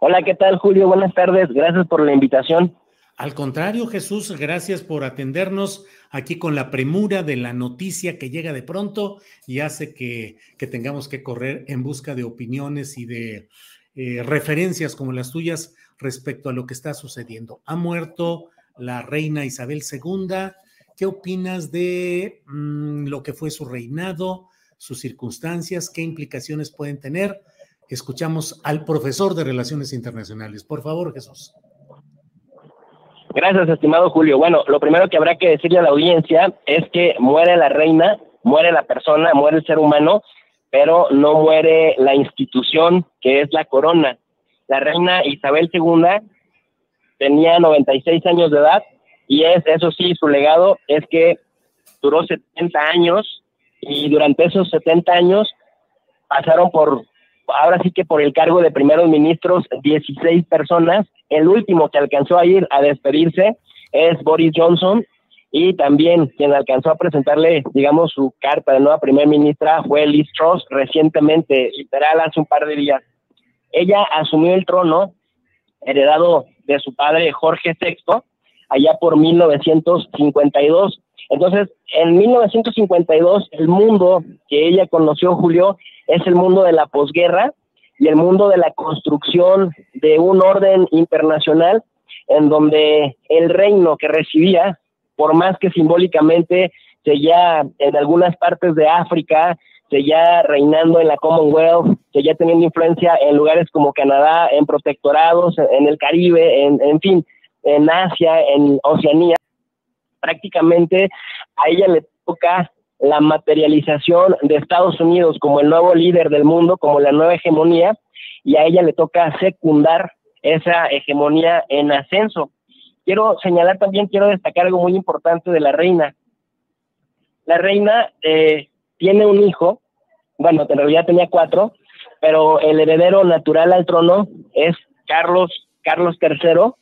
Hola, ¿qué tal, Julio? Buenas tardes. Gracias por la invitación. Al contrario, Jesús, gracias por atendernos aquí con la premura de la noticia que llega de pronto y hace que, que tengamos que correr en busca de opiniones y de eh, referencias como las tuyas respecto a lo que está sucediendo. Ha muerto la reina Isabel II. ¿Qué opinas de mmm, lo que fue su reinado, sus circunstancias, qué implicaciones pueden tener? Escuchamos al profesor de Relaciones Internacionales. Por favor, Jesús. Gracias, estimado Julio. Bueno, lo primero que habrá que decirle a la audiencia es que muere la reina, muere la persona, muere el ser humano, pero no muere la institución que es la corona. La reina Isabel II tenía 96 años de edad y es, eso sí, su legado es que duró 70 años y durante esos 70 años pasaron por ahora sí que por el cargo de primeros ministros, 16 personas. El último que alcanzó a ir a despedirse es Boris Johnson y también quien alcanzó a presentarle, digamos, su carta de nueva primer ministra fue Liz Truss recientemente, literal hace un par de días. Ella asumió el trono heredado de su padre Jorge VI allá por 1952. Entonces, en 1952, el mundo que ella conoció, Julio, es el mundo de la posguerra y el mundo de la construcción de un orden internacional en donde el reino que recibía, por más que simbólicamente seguía en algunas partes de África, seguía reinando en la Commonwealth, seguía teniendo influencia en lugares como Canadá, en protectorados, en el Caribe, en, en fin, en Asia, en Oceanía, prácticamente a ella le toca la materialización de Estados Unidos como el nuevo líder del mundo, como la nueva hegemonía, y a ella le toca secundar esa hegemonía en ascenso. Quiero señalar también, quiero destacar algo muy importante de la reina. La reina eh, tiene un hijo, bueno, en realidad tenía cuatro, pero el heredero natural al trono es Carlos, Carlos III,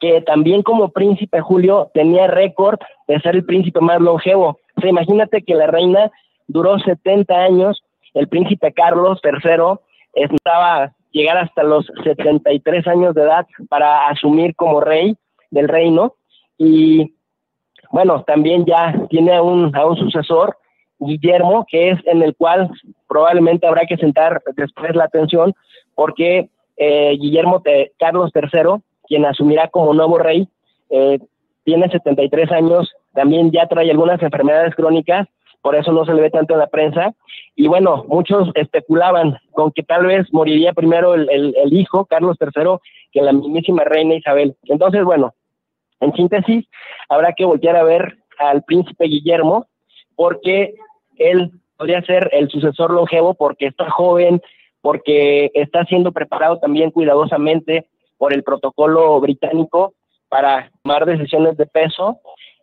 que también como príncipe Julio tenía récord de ser el príncipe más longevo. O sea, imagínate que la reina duró 70 años, el príncipe Carlos III estaba llegar hasta los 73 años de edad para asumir como rey del reino y bueno, también ya tiene a un, a un sucesor, Guillermo, que es en el cual probablemente habrá que sentar después la atención porque eh, Guillermo de Carlos III quien asumirá como nuevo rey, eh, tiene 73 años, también ya trae algunas enfermedades crónicas, por eso no se le ve tanto en la prensa. Y bueno, muchos especulaban con que tal vez moriría primero el, hijo, Carlos III, que la mismísima reina Isabel. Entonces, bueno, en síntesis, habrá que voltear a ver al príncipe Guillermo, porque él podría ser el sucesor longevo, porque está joven, porque está siendo preparado también cuidadosamente por el protocolo británico para tomar decisiones de peso.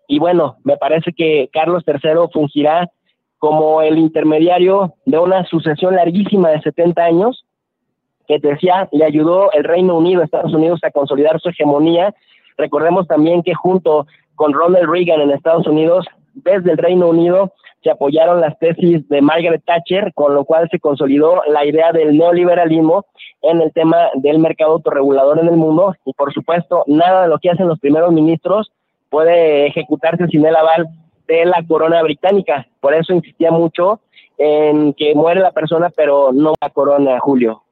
Y bueno, me parece que Carlos III fungirá como el intermediario de una sucesión larguísima de 70 años, que decía, le ayudó el Reino Unido, Estados Unidos, a consolidar su hegemonía. Recordemos también que junto con Ronald Reagan en Estados Unidos desde el Reino Unido se apoyaron las tesis de Margaret Thatcher, con lo cual se consolidó la idea del neoliberalismo en el tema del mercado autorregulador en el mundo y por supuesto nada de lo que hacen los primeros ministros puede ejecutarse sin el aval de la corona británica. Por eso insistía mucho en que muere la persona, pero no la corona, Julio.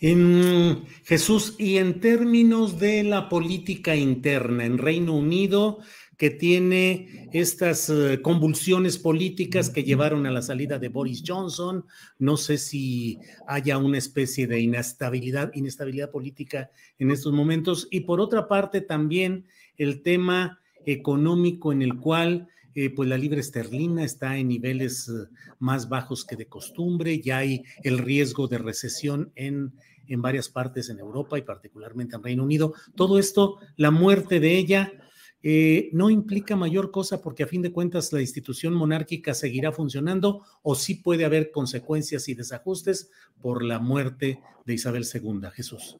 En Jesús, y en términos de la política interna en Reino Unido, que tiene estas eh, convulsiones políticas que llevaron a la salida de Boris Johnson. No sé si haya una especie de inestabilidad, inestabilidad política en estos momentos. Y por otra parte, también el tema económico en el cual eh, pues la libra esterlina está en niveles eh, más bajos que de costumbre, ya hay el riesgo de recesión en, en varias partes en Europa y particularmente en Reino Unido. Todo esto, la muerte de ella eh, no implica mayor cosa porque a fin de cuentas la institución monárquica seguirá funcionando o sí puede haber consecuencias y desajustes por la muerte de Isabel II. Jesús.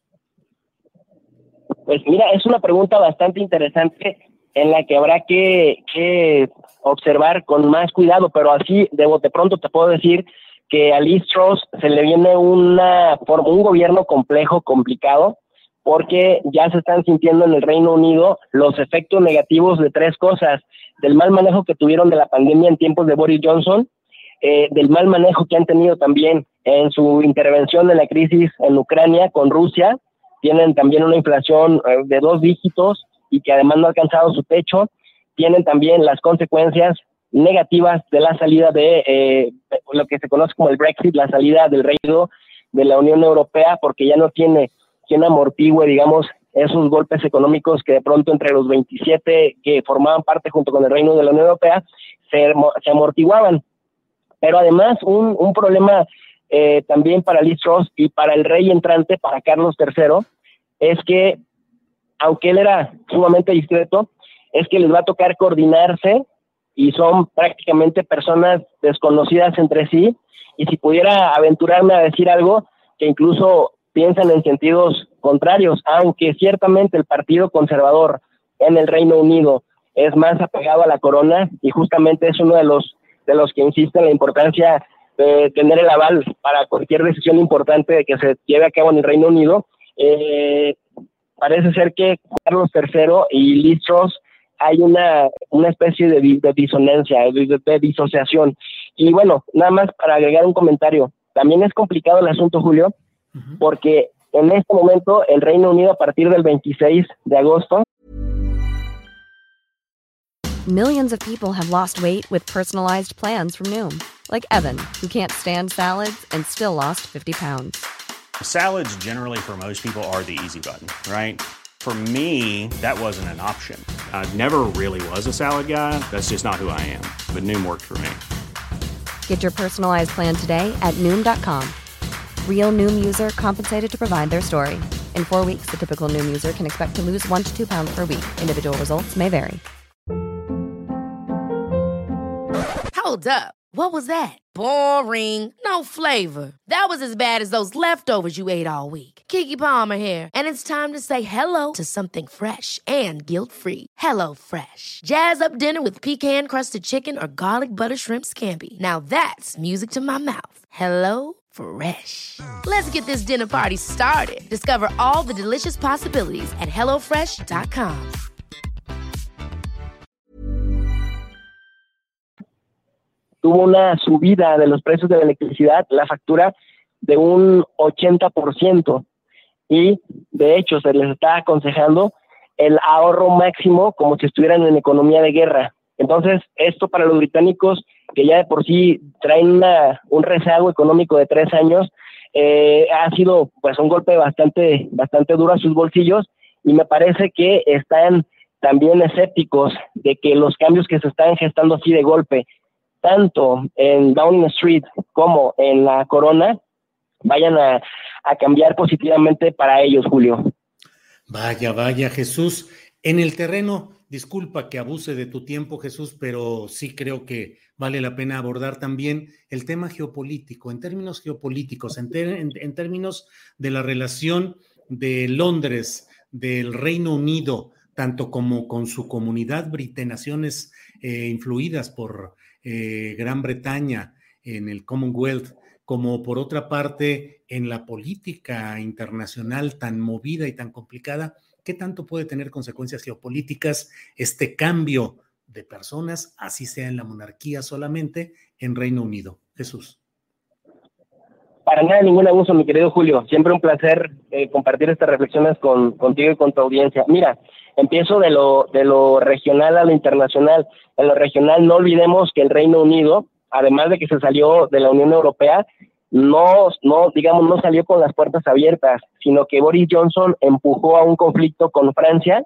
Pues mira, es una pregunta bastante interesante en la que habrá que, observar con más cuidado, pero así de bote pronto te puedo decir que a Liz se le viene una, un gobierno complejo, complicado, porque ya se están sintiendo en el Reino Unido los efectos negativos de tres cosas, del mal manejo que tuvieron de la pandemia en tiempos de Boris Johnson, eh, del mal manejo que han tenido también en su intervención en la crisis en Ucrania con Rusia, tienen también una inflación eh, de dos dígitos y que además no ha alcanzado su techo, tienen también las consecuencias negativas de la salida de eh, lo que se conoce como el Brexit, la salida del Reino de la Unión Europea, porque ya no tiene quien amortigue, digamos, esos golpes económicos que de pronto entre los 27 que formaban parte junto con el Reino de la Unión Europea se, se amortiguaban. Pero además un, un problema eh, también para Liz Truss y para el rey entrante, para Carlos III, es que, aunque él era sumamente discreto, es que les va a tocar coordinarse y son prácticamente personas desconocidas entre sí. Y si pudiera aventurarme a decir algo, que incluso piensan en sentidos contrarios, aunque ciertamente el Partido Conservador en el Reino Unido es más apegado a la corona y justamente es uno de los de los que insiste en la importancia de tener el aval para cualquier decisión importante que se lleve a cabo en el Reino Unido. Eh, parece ser que Carlos III y Liz Truss hay una, una especie de, disonancia, de, disociación. Y bueno, nada más para agregar un comentario. También es complicado el asunto, Julio, Mm-hmm. porque en este momento el Reino Unido a partir del 26 de agosto Millions of people have lost weight with personalized plans from Noom, like Evan, who can't stand salads and still lost 50 pounds. Salads generally for most people are the easy button, right? For me, that wasn't an option. I never really was a salad guy. That's just not who I am. But Noom worked for me. Get your personalized plan today at Noom.com. Real Noom user compensated to provide their story. In four weeks, the typical Noom user can expect to lose one to two pounds per week. Individual results may vary. Hold up. What was that? Boring. No flavor. That was as bad as those leftovers you ate all week. Kiki Palmer here, and it's time to say hello to something fresh and guilt-free. Hello Fresh. Jazz up dinner with pecan-crusted chicken or garlic butter shrimp scampi. Now that's music to my mouth. Hello Fresh. Let's get this dinner party started. Discover all the delicious possibilities at HelloFresh.com. Tuvo una subida de los precios de la electricidad, la factura de un 80%. Y de hecho, se les está aconsejando el ahorro máximo como si estuvieran en economía de guerra. Entonces, esto para los británicos que ya de por sí traen un rezago económico de tres años, eh, ha sido pues un golpe bastante, bastante duro a sus bolsillos y me parece que están también escépticos de que los cambios que se están gestando así de golpe, tanto en Downing Street como en la Corona, vayan a cambiar positivamente para ellos, Julio. Vaya, vaya, Jesús. En el terreno Disculpa que abuse de tu tiempo, Jesús, pero sí creo que vale la pena abordar también el tema geopolítico, en términos geopolíticos, en, términos de la relación de Londres, del Reino Unido tanto como con su comunidad britenaciones eh, influidas por eh, Gran Bretaña en el Commonwealth, como por otra parte en la política internacional tan movida y tan complicada, ¿qué tanto puede tener consecuencias geopolíticas este cambio de personas, así sea en la monarquía solamente, en Reino Unido? Jesús. Para nada, ningún abuso, mi querido Julio. Siempre un placer eh, compartir estas reflexiones con, contigo y con tu audiencia. Mira, empiezo de lo, de lo regional a lo internacional. En lo regional, no olvidemos que el Reino Unido, además de que se salió de la Unión Europea, no, no, digamos, no salió con las puertas abiertas, sino que Boris Johnson empujó a un conflicto con Francia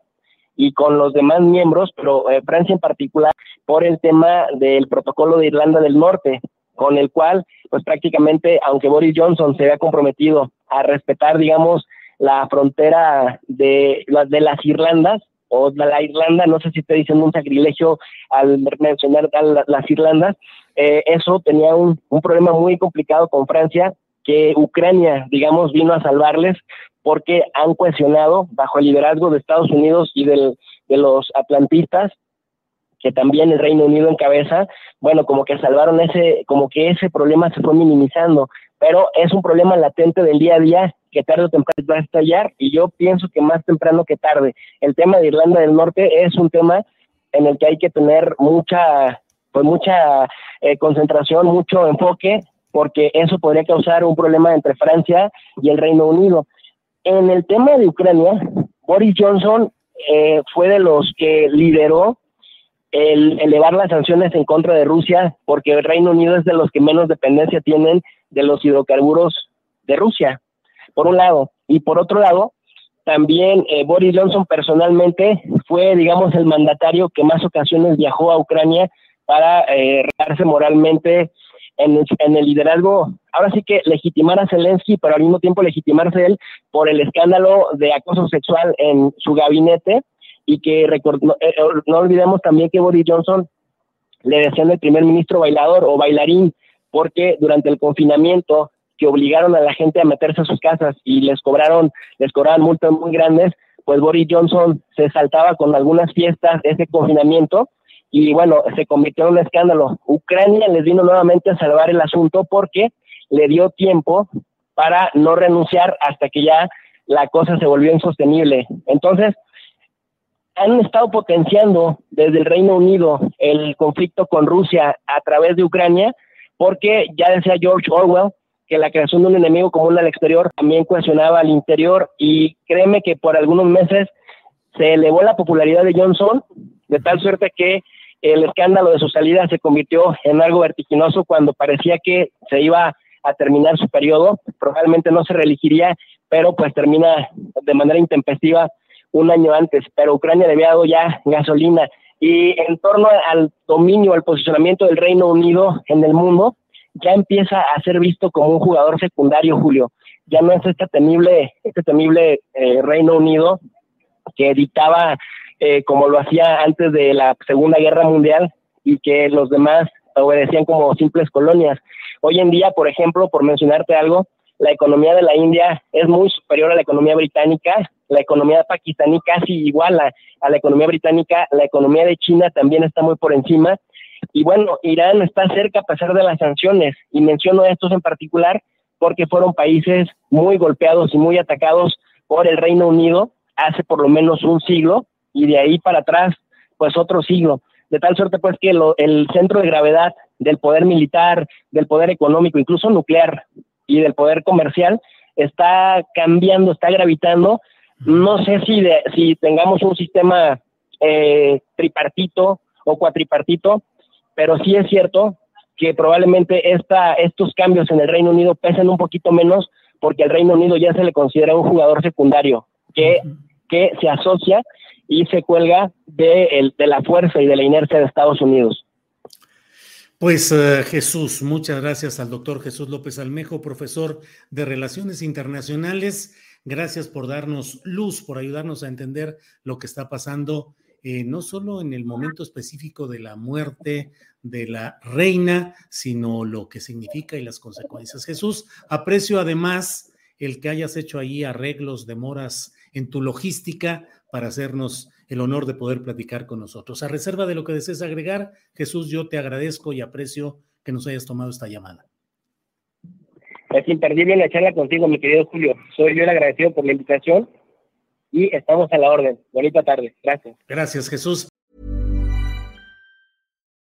y con los demás miembros, pero eh, Francia en particular, por el tema del protocolo de Irlanda del Norte, con el cual, pues prácticamente, aunque Boris Johnson se había comprometido a respetar, digamos, la frontera de, de las Irlandas, o la Irlanda, no sé si te dicen un sacrilegio al mencionar las Irlandas, eh, eso tenía un, problema muy complicado con Francia, que Ucrania, digamos, vino a salvarles porque han cuestionado bajo el liderazgo de Estados Unidos y de los atlantistas que también el Reino Unido encabeza, bueno, como que salvaron ese, como que ese problema se fue minimizando, pero es un problema latente del día a día que tarde o temprano va a estallar y yo pienso que más temprano que tarde. El tema de Irlanda del Norte es un tema en el que hay que tener mucha, pues mucha eh, concentración, mucho enfoque, porque eso podría causar un problema entre Francia y el Reino Unido. En el tema de Ucrania, Boris Johnson eh, fue de los que lideró el elevar las sanciones en contra de Rusia, porque el Reino Unido es de los que menos dependencia tienen de los hidrocarburos de Rusia, por un lado. Y por otro lado, también eh, Boris Johnson personalmente fue, digamos, el mandatario que más ocasiones viajó a Ucrania para eh, moralmente en el, liderazgo, ahora sí que legitimar a Zelensky, pero al mismo tiempo legitimarse él por el escándalo de acoso sexual en su gabinete y que eh, eh, no, olvidemos también que Boris Johnson le decían el primer ministro bailador o bailarín, porque durante el confinamiento que obligaron a la gente a meterse a sus casas y les cobraron, les cobraban multas muy grandes, pues Boris Johnson se saltaba con algunas fiestas ese confinamiento y bueno, se convirtió en un escándalo. Ucrania les vino nuevamente a salvar el asunto porque le dio tiempo para no renunciar hasta que ya la cosa se volvió insostenible. Entonces, han estado potenciando desde el Reino Unido el conflicto con Rusia a través de Ucrania, porque ya decía George Orwell que la creación de un enemigo común al exterior también cuestionaba al interior y créeme que por algunos meses se elevó la popularidad de Johnson de tal suerte que el escándalo de su salida se convirtió en algo vertiginoso cuando parecía que se iba a terminar su periodo, probablemente no se reelegiría, pero pues termina de manera intempestiva un año antes, pero Ucrania le había dado ya gasolina. Y en torno al dominio, al posicionamiento del Reino Unido en el mundo, ya empieza a ser visto como un jugador secundario, Julio. Ya no es este temible, este temible eh, Reino Unido que dictaba eh, como lo hacía antes de la Segunda Guerra Mundial y que los demás obedecían como simples colonias. Hoy en día, por ejemplo, por mencionarte algo, la economía de la India es muy superior a la economía británica, la economía pakistaní casi igual a, la economía británica, la economía de China también está muy por encima. Y bueno, Irán está cerca a pesar de las sanciones, y menciono estos en particular porque fueron países muy golpeados y muy atacados por el Reino Unido hace por lo menos un siglo, y de ahí para atrás, pues otro siglo. De tal suerte, pues, que el centro de gravedad del poder militar, del poder económico, incluso nuclear y del poder comercial, está cambiando, está gravitando no sé si, de, si tengamos un sistema eh, tripartito o cuatripartito, pero sí es cierto que probablemente esta, estos cambios en el Reino Unido pesen un poquito menos porque el Reino Unido ya se le considera un jugador secundario que, que se asocia y se cuelga de, el, de la fuerza y de la inercia de Estados Unidos. Pues eh, Jesús, muchas gracias al doctor Jesús López Almejo, profesor de Relaciones Internacionales Gracias por darnos luz, por ayudarnos a entender lo que está pasando, eh, no solo en el momento específico de la muerte de la reina, sino lo que significa y las consecuencias. Jesús, aprecio además el que hayas hecho ahí arreglos, demoras en tu logística para hacernos el honor de poder platicar con nosotros. A reserva de lo que desees agregar, Jesús, yo te agradezco y aprecio que nos hayas tomado esta llamada. Es imperdible la charla contigo, mi querido Julio. Soy yo el agradecido por la invitación y estamos a la orden. Bonita tarde. Gracias. Gracias, Jesús.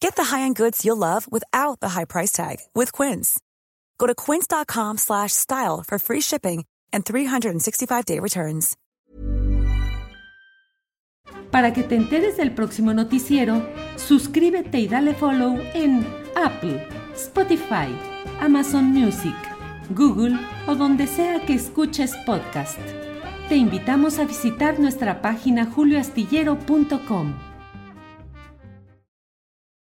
Get the high-end goods you'll love without the high price tag with Quince. Go to quince.com slash style for free shipping and 365-day returns. Para que te enteres del próximo noticiero, suscríbete y dale follow en Apple, Spotify, Amazon Music, Google o donde sea que escuches podcast. Te invitamos a visitar nuestra página julioastillero.com.